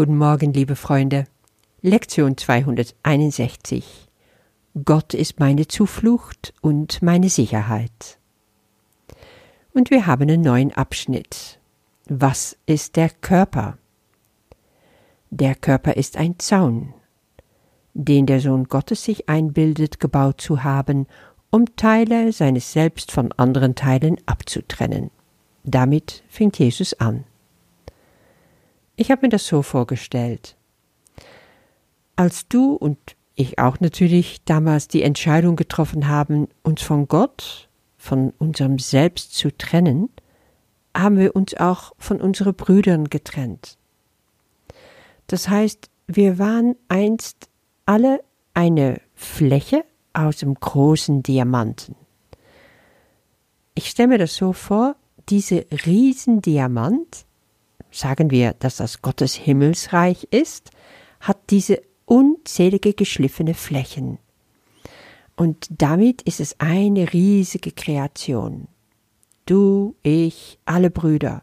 Guten Morgen, liebe Freunde. Lektion 261. Gott ist meine Zuflucht und meine Sicherheit. Und wir haben einen neuen Abschnitt. Was ist der Körper? Der Körper ist ein Zaun, den der Sohn Gottes sich einbildet, gebaut zu haben, um Teile seines Selbst von anderen Teilen abzutrennen. Damit fängt Jesus an. Ich habe mir das so vorgestellt. Als du und ich auch natürlich damals die Entscheidung getroffen haben, uns von Gott, von unserem Selbst zu trennen, haben wir uns auch von unseren Brüdern getrennt. Das heißt, wir waren einst alle eine Fläche aus dem großen Diamanten. Ich stelle mir das so vor, diese Riesendiamant, sagen wir, dass das Gottes Himmelsreich ist, hat diese unzählige geschliffene Flächen. Und damit ist es eine riesige Kreation. Du, ich, alle Brüder.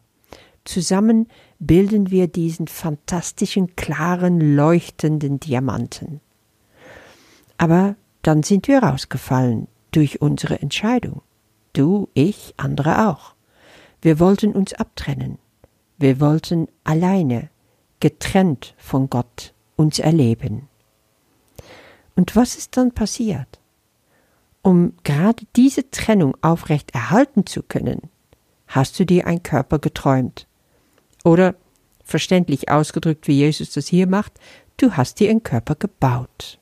Zusammen bilden wir diesen fantastischen, klaren, leuchtenden Diamanten. Aber dann sind wir rausgefallen durch unsere Entscheidung. Du, ich, andere auch. Wir wollten uns abtrennen. Wir wollten alleine, getrennt von Gott, uns erleben. Und was ist dann passiert? Um gerade diese Trennung aufrecht erhalten zu können, hast du dir einen Körper geträumt. Oder, verständlich ausgedrückt, wie Jesus das hier macht, du hast dir einen Körper gebaut.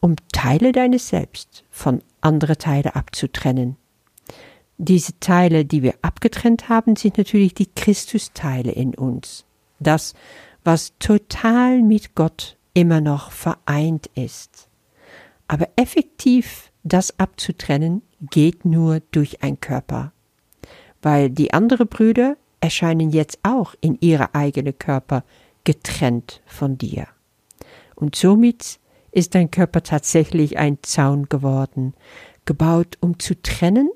Um Teile deines Selbst von anderen Teilen abzutrennen, diese Teile, die wir abgetrennt haben, sind natürlich die Christusteile in uns. Das, was total mit Gott immer noch vereint ist. Aber effektiv das abzutrennen geht nur durch ein Körper. Weil die anderen Brüder erscheinen jetzt auch in ihre eigene Körper getrennt von dir. Und somit ist dein Körper tatsächlich ein Zaun geworden, gebaut, um zu trennen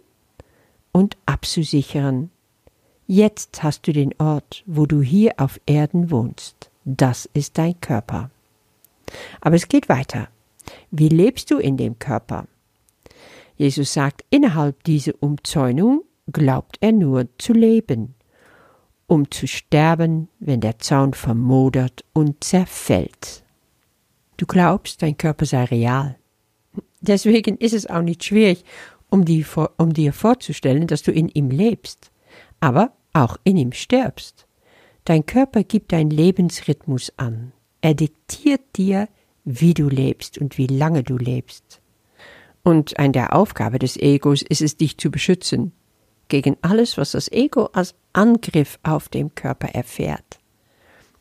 und abzusichern. Jetzt hast du den Ort, wo du hier auf Erden wohnst. Das ist dein Körper. Aber es geht weiter. Wie lebst du in dem Körper? Jesus sagt, innerhalb dieser Umzäunung glaubt er nur zu leben, um zu sterben, wenn der Zaun vermodert und zerfällt. Du glaubst, dein Körper sei real. Deswegen ist es auch nicht schwierig, um, die, um dir vorzustellen, dass du in ihm lebst, aber auch in ihm stirbst. Dein Körper gibt deinen Lebensrhythmus an. Er diktiert dir, wie du lebst und wie lange du lebst. Und eine der Aufgabe des Egos ist es, dich zu beschützen gegen alles, was das Ego als Angriff auf den Körper erfährt.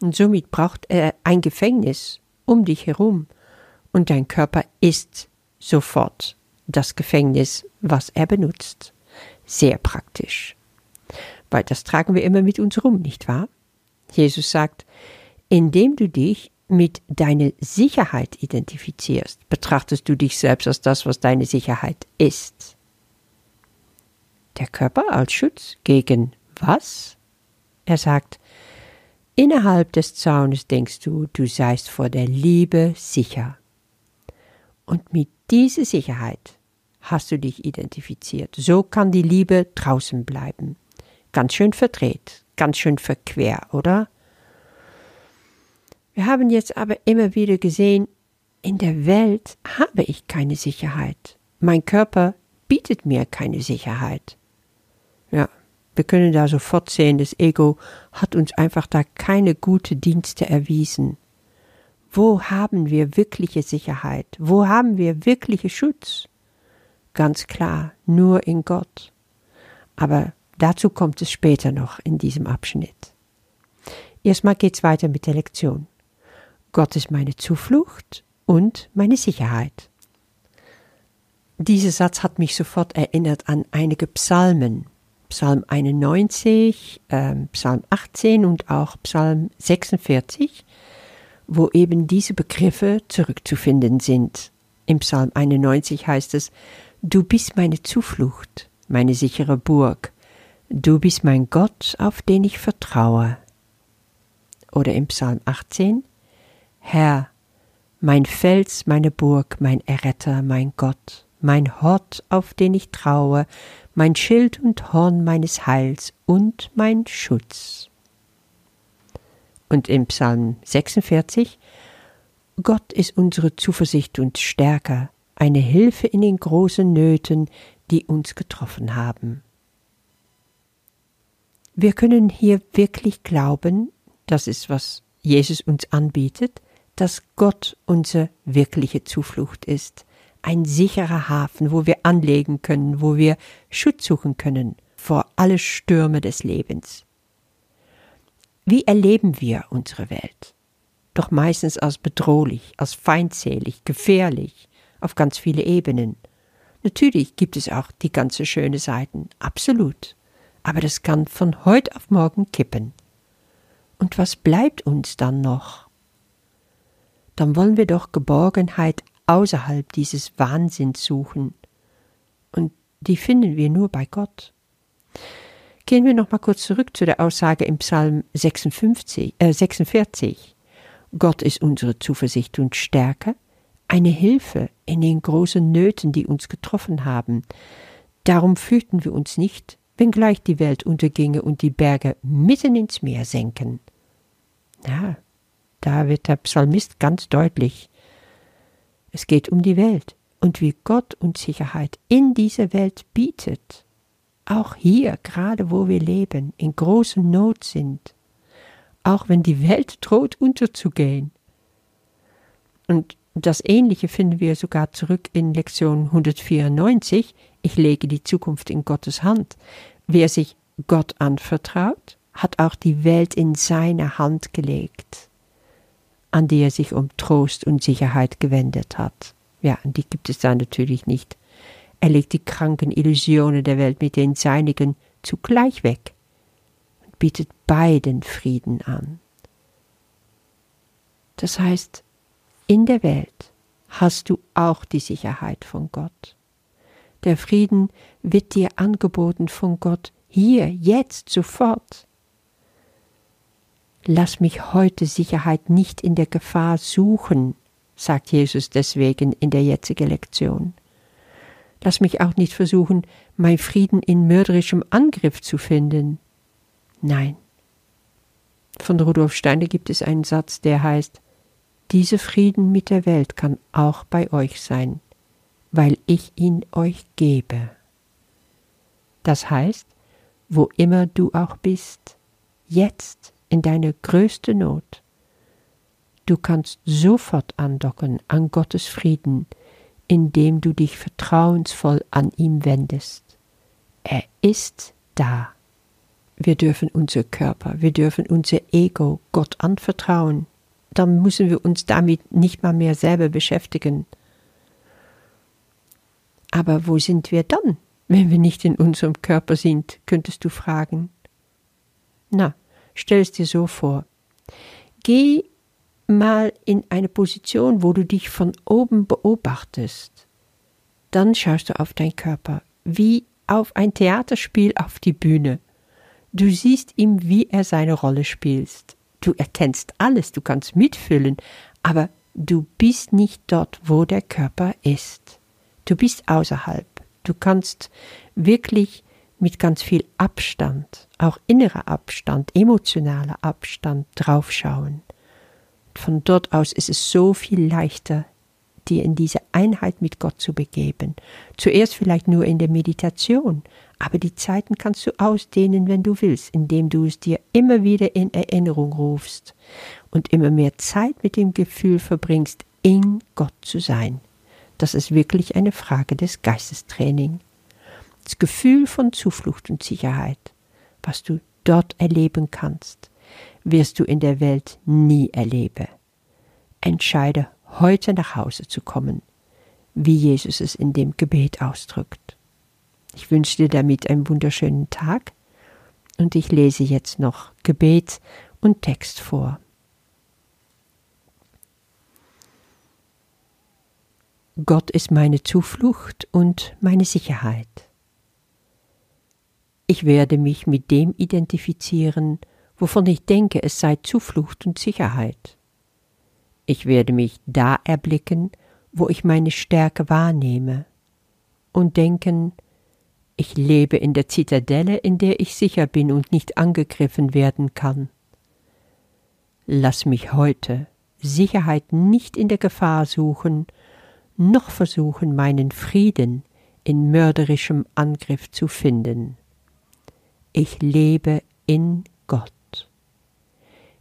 Und somit braucht er ein Gefängnis um dich herum, und dein Körper ist sofort das Gefängnis, was er benutzt. Sehr praktisch. Weil das tragen wir immer mit uns rum, nicht wahr? Jesus sagt, indem du dich mit deiner Sicherheit identifizierst, betrachtest du dich selbst als das, was deine Sicherheit ist. Der Körper als Schutz gegen was? Er sagt, innerhalb des Zaunes denkst du, du seist vor der Liebe sicher. Und mit dieser Sicherheit hast du dich identifiziert. So kann die Liebe draußen bleiben. Ganz schön verdreht, ganz schön verquer, oder? Wir haben jetzt aber immer wieder gesehen, in der Welt habe ich keine Sicherheit. Mein Körper bietet mir keine Sicherheit. Ja, wir können da sofort sehen, das Ego hat uns einfach da keine gute Dienste erwiesen. Wo haben wir wirkliche Sicherheit? Wo haben wir wirkliche Schutz? Ganz klar, nur in Gott. Aber dazu kommt es später noch in diesem Abschnitt. Erstmal geht's weiter mit der Lektion. Gott ist meine Zuflucht und meine Sicherheit. Dieser Satz hat mich sofort erinnert an einige Psalmen. Psalm 91, äh, Psalm 18 und auch Psalm 46, wo eben diese Begriffe zurückzufinden sind. Im Psalm 91 heißt es, Du bist meine Zuflucht, meine sichere Burg. Du bist mein Gott, auf den ich vertraue. Oder im Psalm 18, Herr, mein Fels, meine Burg, mein Erretter, mein Gott, mein Hort, auf den ich traue, mein Schild und Horn meines Heils und mein Schutz. Und im Psalm 46, Gott ist unsere Zuversicht und Stärke, eine Hilfe in den großen Nöten, die uns getroffen haben. Wir können hier wirklich glauben, das ist, was Jesus uns anbietet, dass Gott unsere wirkliche Zuflucht ist, ein sicherer Hafen, wo wir anlegen können, wo wir Schutz suchen können vor alle Stürme des Lebens. Wie erleben wir unsere Welt? Doch meistens als bedrohlich, als feindselig, gefährlich, auf ganz viele Ebenen. Natürlich gibt es auch die ganze schöne Seiten, absolut. Aber das kann von heute auf morgen kippen. Und was bleibt uns dann noch? Dann wollen wir doch Geborgenheit außerhalb dieses Wahnsinns suchen. Und die finden wir nur bei Gott. Gehen wir noch mal kurz zurück zu der Aussage im Psalm 56, äh 46. Gott ist unsere Zuversicht und Stärke, eine Hilfe in den großen Nöten, die uns getroffen haben. Darum fürchten wir uns nicht, wenngleich die Welt unterginge und die Berge mitten ins Meer senken. Ja, da wird der Psalmist ganz deutlich. Es geht um die Welt und wie Gott uns Sicherheit in dieser Welt bietet. Auch hier, gerade wo wir leben, in großer Not sind. Auch wenn die Welt droht unterzugehen. Und das Ähnliche finden wir sogar zurück in Lektion 194. Ich lege die Zukunft in Gottes Hand. Wer sich Gott anvertraut, hat auch die Welt in seine Hand gelegt, an die er sich um Trost und Sicherheit gewendet hat. Ja, und die gibt es da natürlich nicht. Er legt die kranken Illusionen der Welt mit den seinigen zugleich weg und bietet beiden Frieden an. Das heißt, in der Welt hast du auch die Sicherheit von Gott. Der Frieden wird dir angeboten von Gott hier, jetzt, sofort. Lass mich heute Sicherheit nicht in der Gefahr suchen, sagt Jesus deswegen in der jetzigen Lektion. Lass mich auch nicht versuchen, mein Frieden in mörderischem Angriff zu finden. Nein. Von Rudolf Steiner gibt es einen Satz, der heißt, dieser Frieden mit der Welt kann auch bei euch sein, weil ich ihn euch gebe. Das heißt, wo immer du auch bist, jetzt in deiner größten Not, du kannst sofort andocken an Gottes Frieden, indem du dich vertrauensvoll an ihm wendest. Er ist da. Wir dürfen unser Körper, wir dürfen unser Ego Gott anvertrauen dann müssen wir uns damit nicht mal mehr selber beschäftigen. Aber wo sind wir dann, wenn wir nicht in unserem Körper sind, könntest du fragen. Na, stell es dir so vor. Geh mal in eine Position, wo du dich von oben beobachtest. Dann schaust du auf deinen Körper, wie auf ein Theaterspiel auf die Bühne. Du siehst ihm, wie er seine Rolle spielt. Du erkennst alles, du kannst mitfühlen, aber du bist nicht dort, wo der Körper ist. Du bist außerhalb. Du kannst wirklich mit ganz viel Abstand, auch innerer Abstand, emotionaler Abstand draufschauen. Von dort aus ist es so viel leichter, dir in diese Einheit mit Gott zu begeben. Zuerst vielleicht nur in der Meditation, aber die Zeiten kannst du ausdehnen, wenn du willst, indem du es dir immer wieder in Erinnerung rufst und immer mehr Zeit mit dem Gefühl verbringst, in Gott zu sein. Das ist wirklich eine Frage des Geistestraining. Das Gefühl von Zuflucht und Sicherheit, was du dort erleben kannst, wirst du in der Welt nie erleben. Entscheide heute nach Hause zu kommen, wie Jesus es in dem Gebet ausdrückt. Ich wünsche dir damit einen wunderschönen Tag und ich lese jetzt noch Gebet und Text vor. Gott ist meine Zuflucht und meine Sicherheit. Ich werde mich mit dem identifizieren, wovon ich denke, es sei Zuflucht und Sicherheit. Ich werde mich da erblicken, wo ich meine Stärke wahrnehme, und denken, ich lebe in der Zitadelle, in der ich sicher bin und nicht angegriffen werden kann. Lass mich heute Sicherheit nicht in der Gefahr suchen, noch versuchen, meinen Frieden in mörderischem Angriff zu finden. Ich lebe in Gott.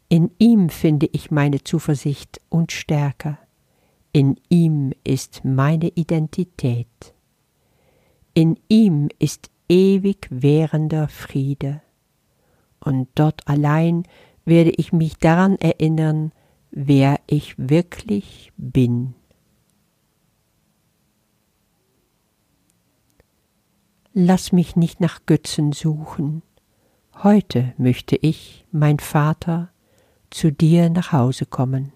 In ihm finde ich meine Zuversicht und Stärke. In ihm ist meine Identität. In ihm ist ewig währender Friede. Und dort allein werde ich mich daran erinnern, wer ich wirklich bin. Lass mich nicht nach Götzen suchen. Heute möchte ich, mein Vater, zu dir nach Hause kommen.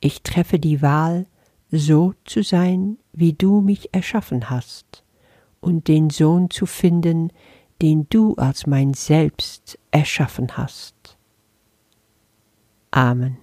Ich treffe die Wahl, so zu sein, wie du mich erschaffen hast, und den Sohn zu finden, den du als mein Selbst erschaffen hast. Amen.